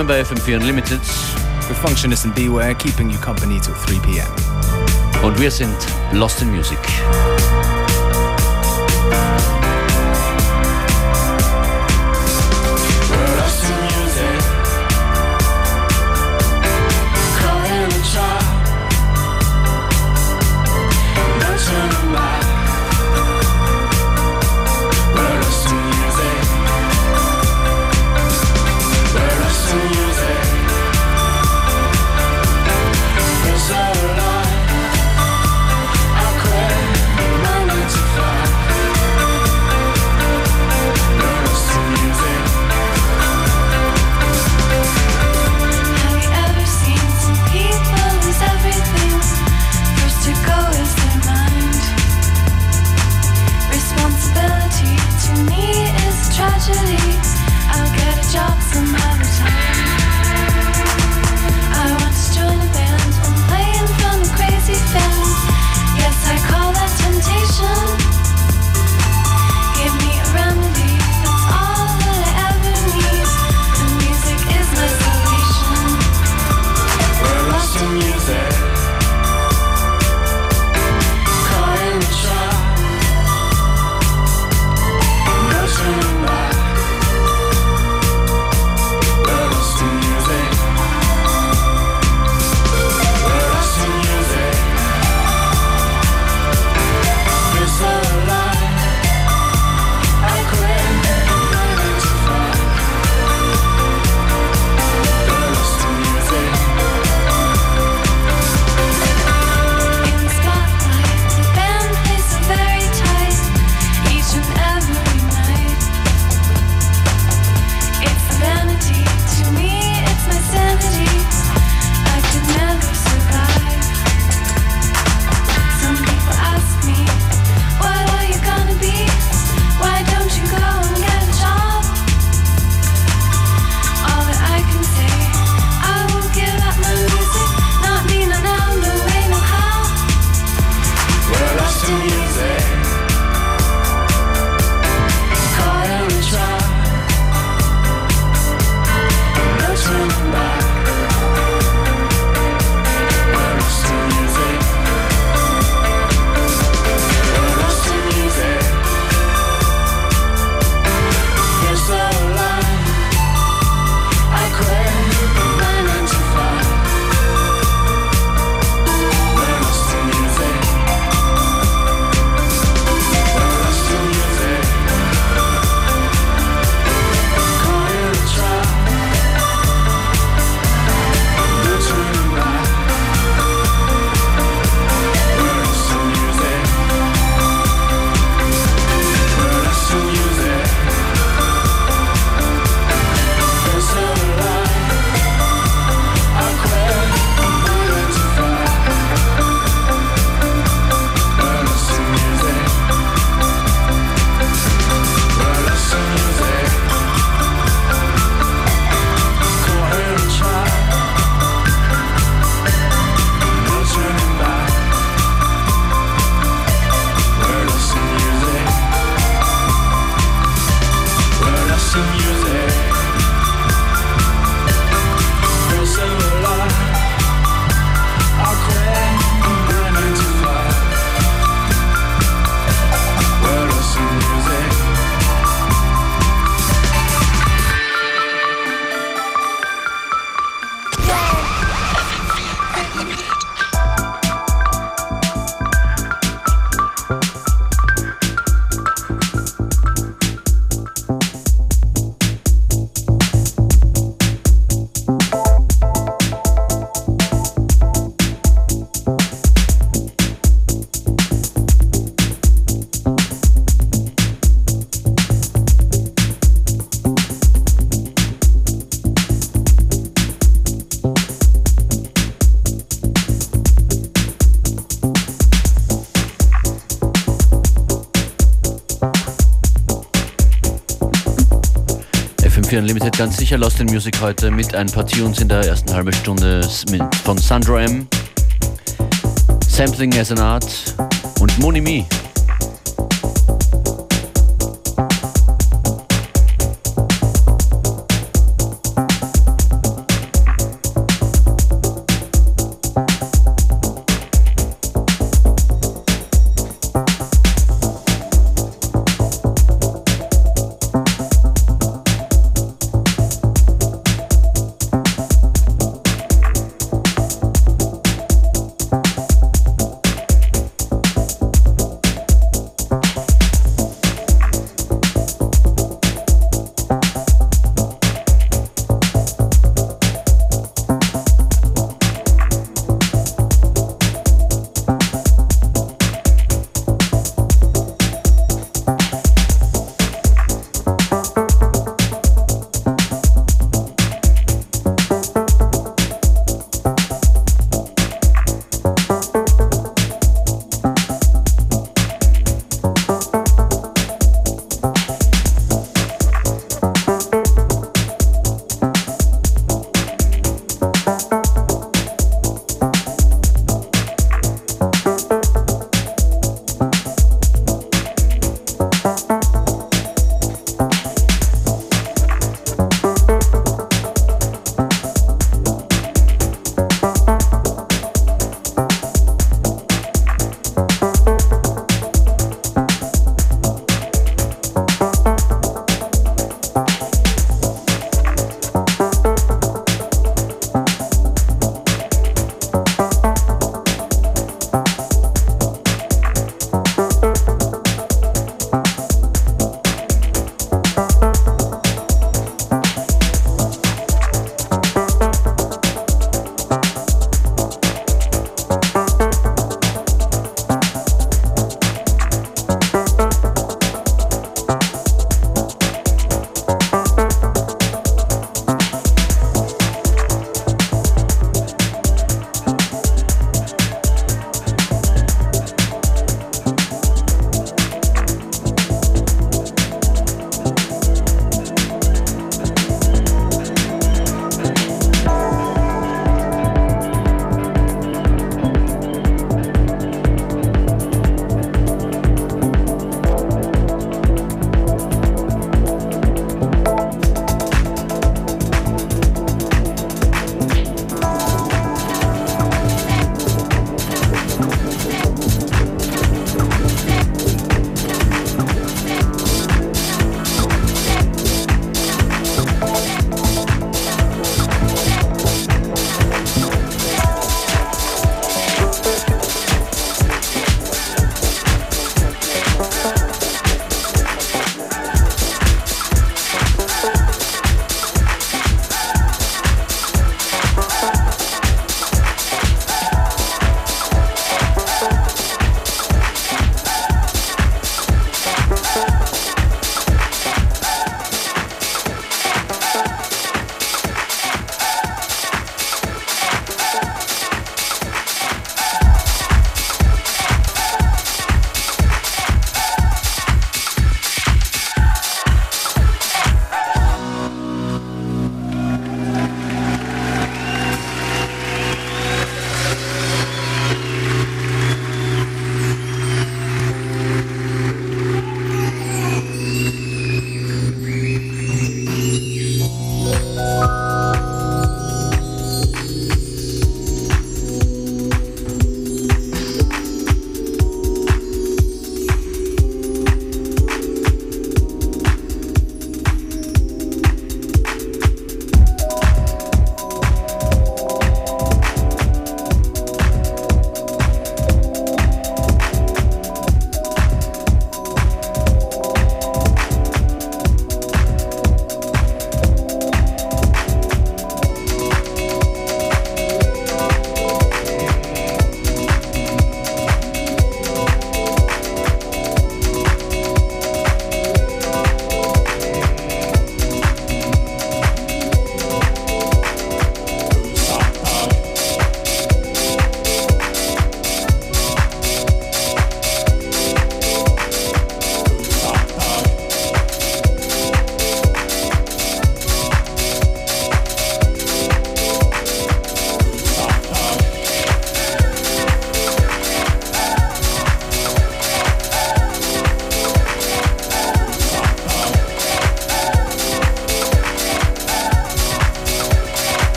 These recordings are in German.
willkommen bei FM4 Unlimited. With Functionist and Beware keeping you company till 3 p.m. Und wir sind Lost in Music. Unlimited ganz sicher. Lost in Music heute mit ein paar Tunes in der ersten halben Stunde von Sandro M, Sampling as an Art. Und Moni Me.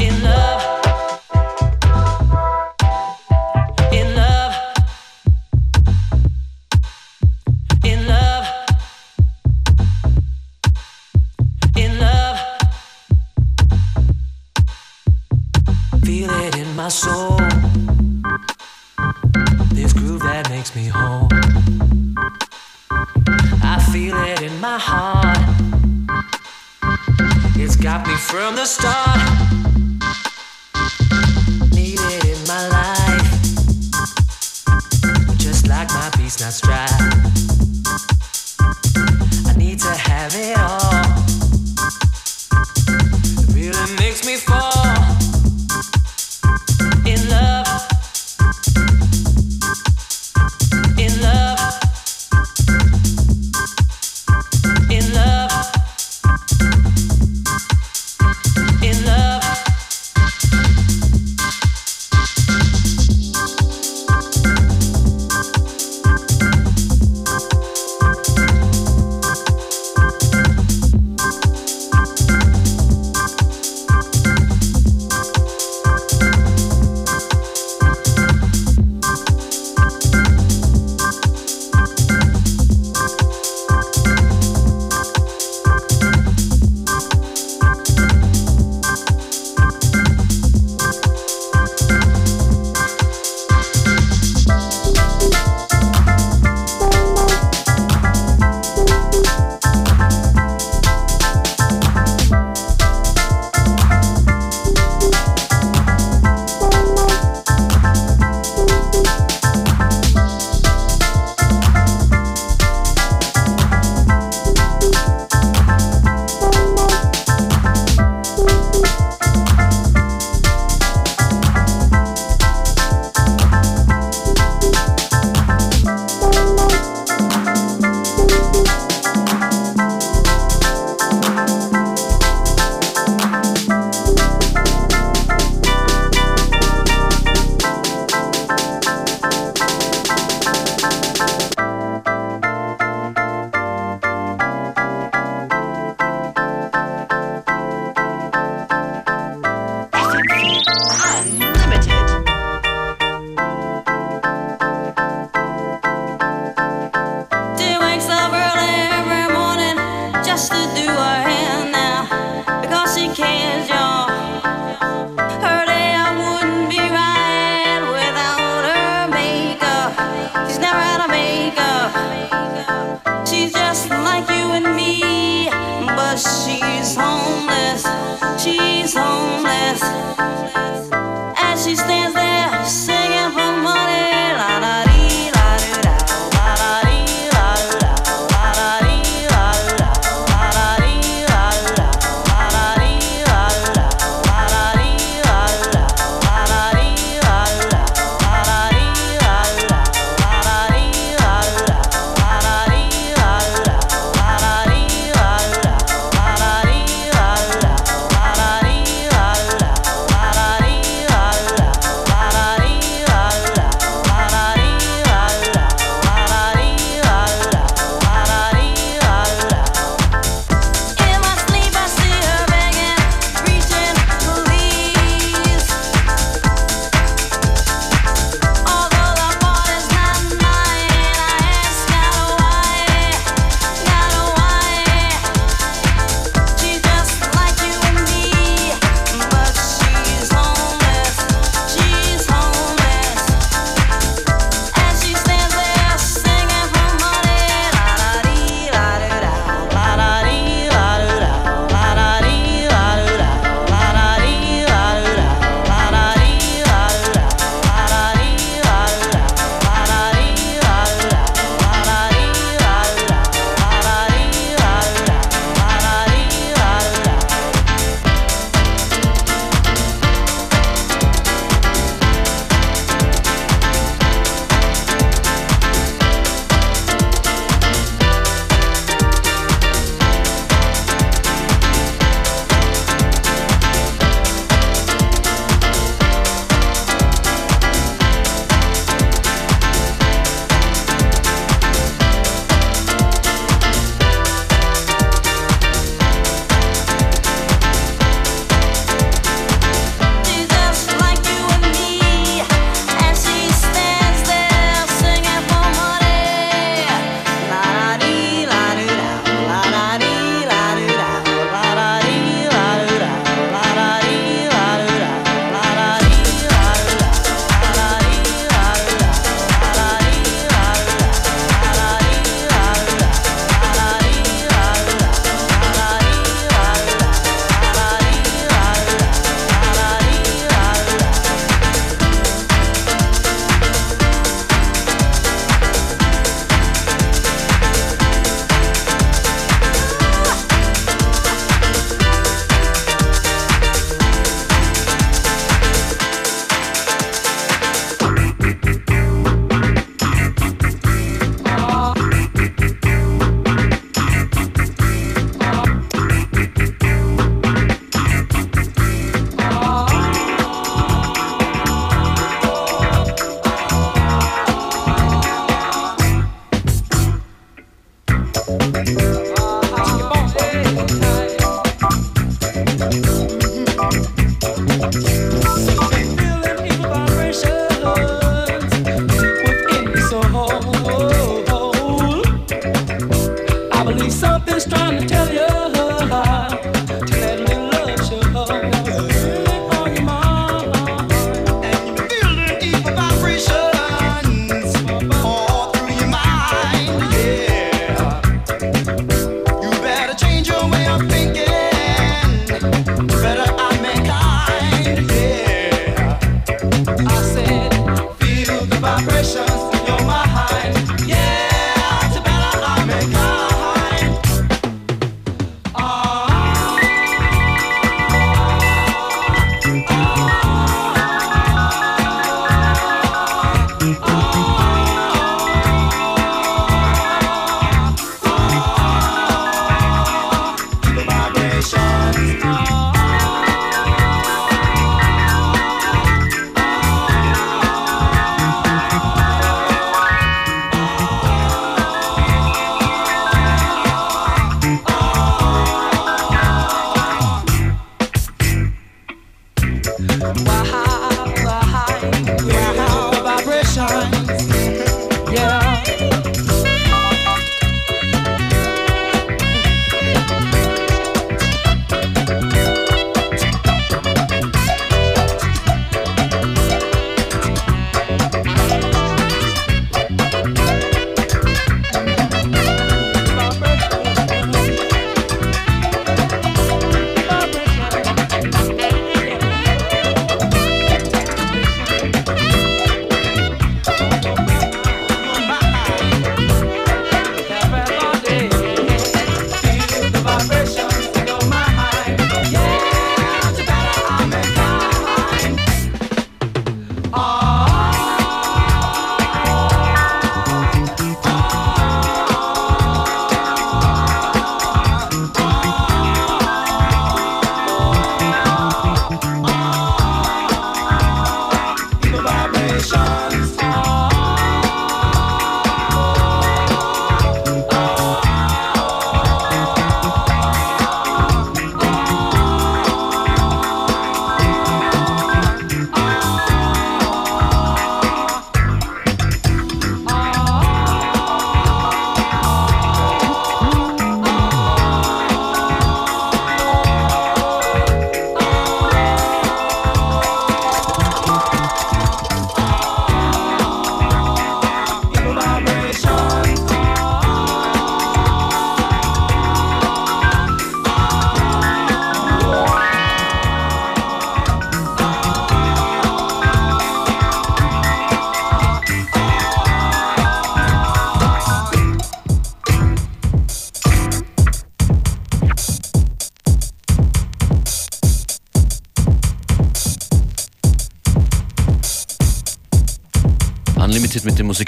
in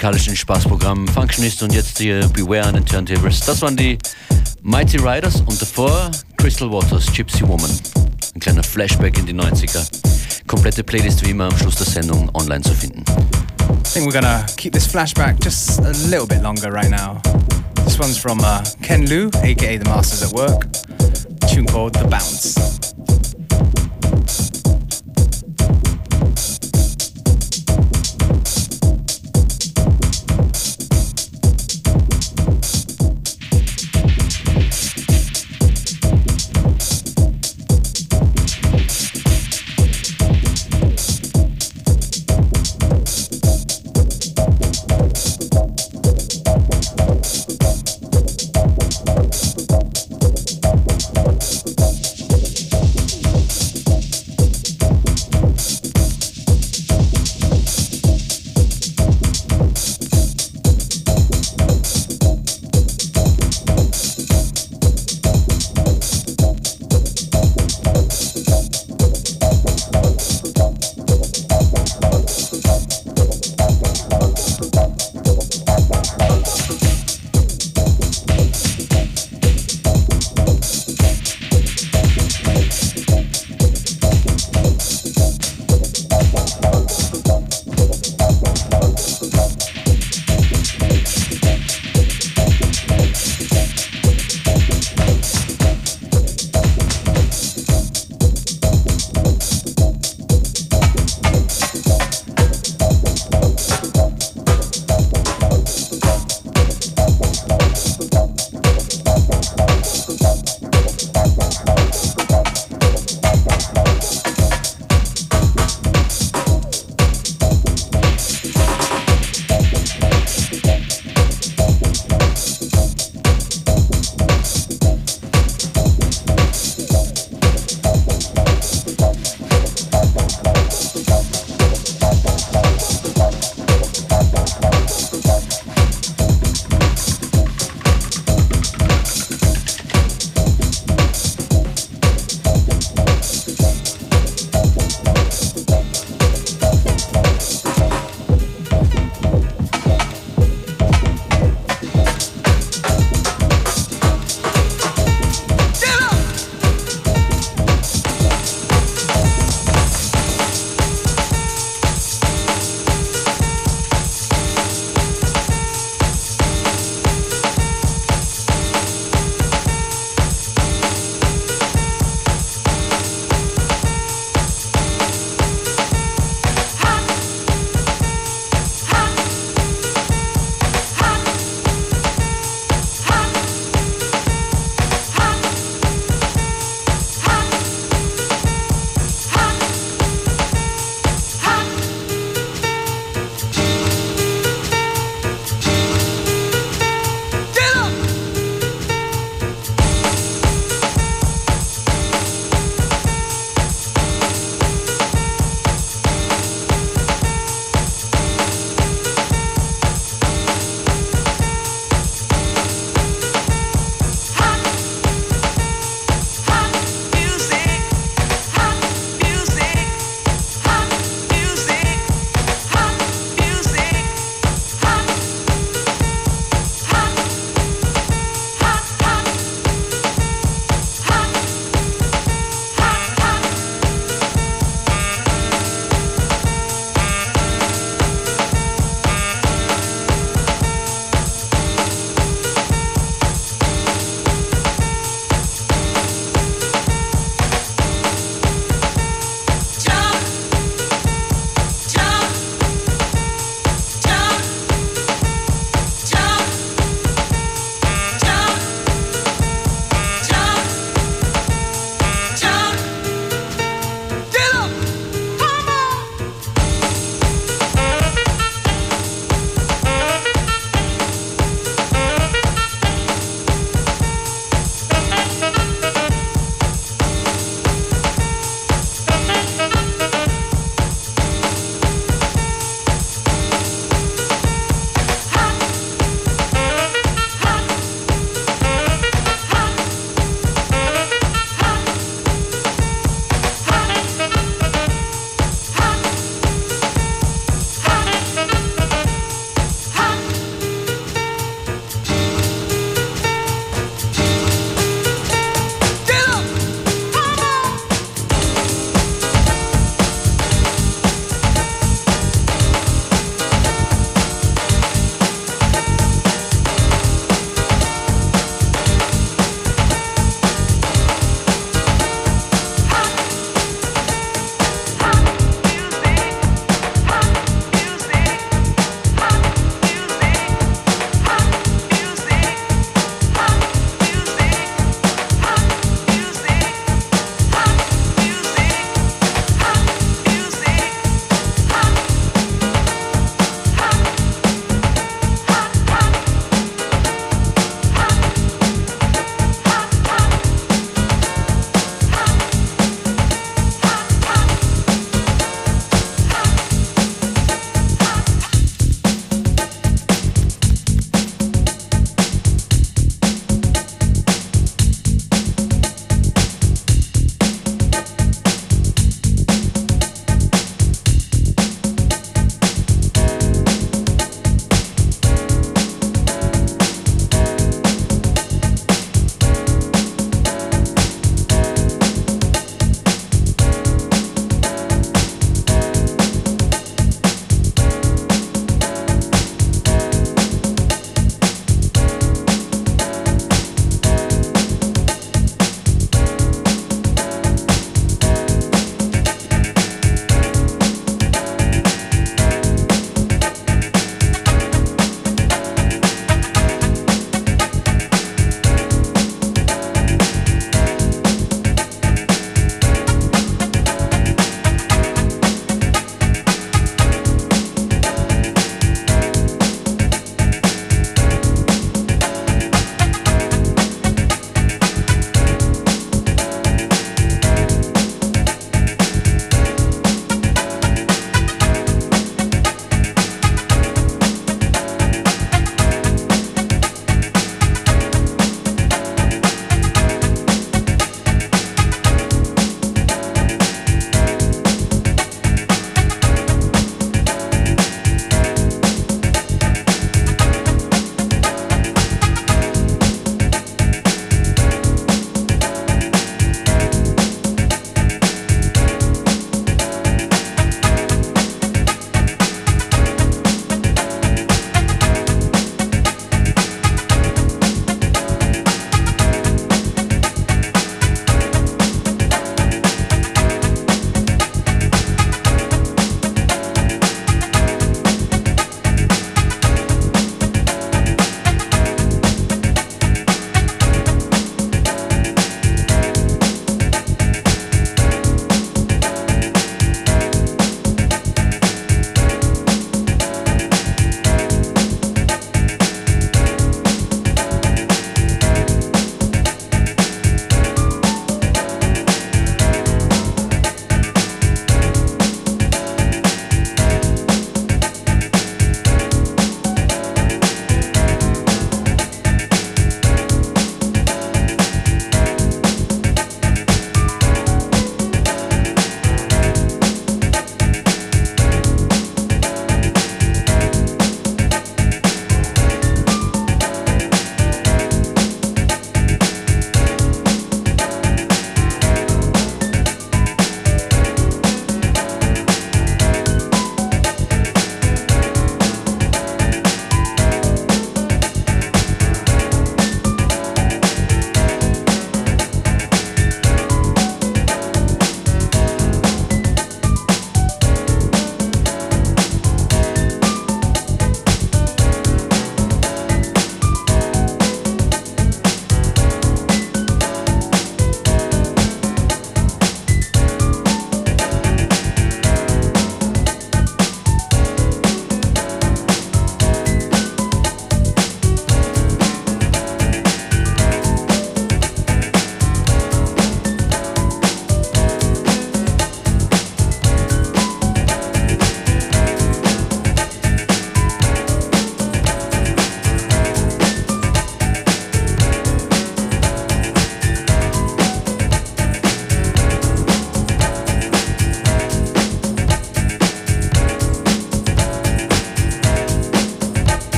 musikalischen Spaßprogramm Functionist und jetzt hier Beware an den Turntables. Das waren die Mighty Riders und davor Crystal Waters, Gypsy Woman. Ein kleiner Flashback in die 90er. Komplette Playlist wie immer am Schluss der Sendung online zu finden. I think we're gonna keep this flashback just a little bit longer right now. This one's from uh, Ken Liu, aka The Masters at Work, tune called The Bounce.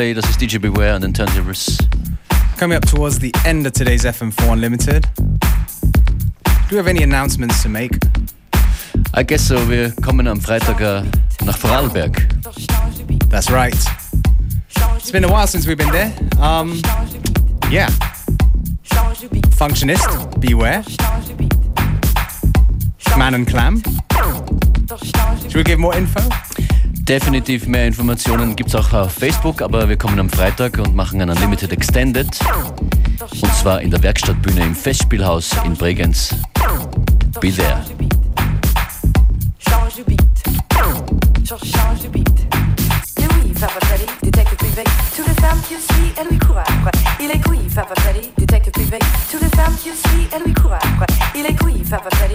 play. Das ist DJ Beware and then Turntables. Coming up towards the end of today's FM4 Unlimited. Do we have any announcements to make? I guess so. Wir kommen am Freitag äh, nach Vorarlberg. That's right. It's been a while since we've been there. Um, yeah. Functionist, beware. Man and Clam. Should we give more info? Definitiv mehr Informationen gibt es auch auf Facebook, aber wir kommen am Freitag und machen einen Unlimited Extended. Und zwar in der Werkstattbühne im Festspielhaus in Bregenz. Be there. Il est couille, papa, fallait, détecte privé. Toutes les femmes qu'il suit, elle lui court après. Il est couille, papa, fallait.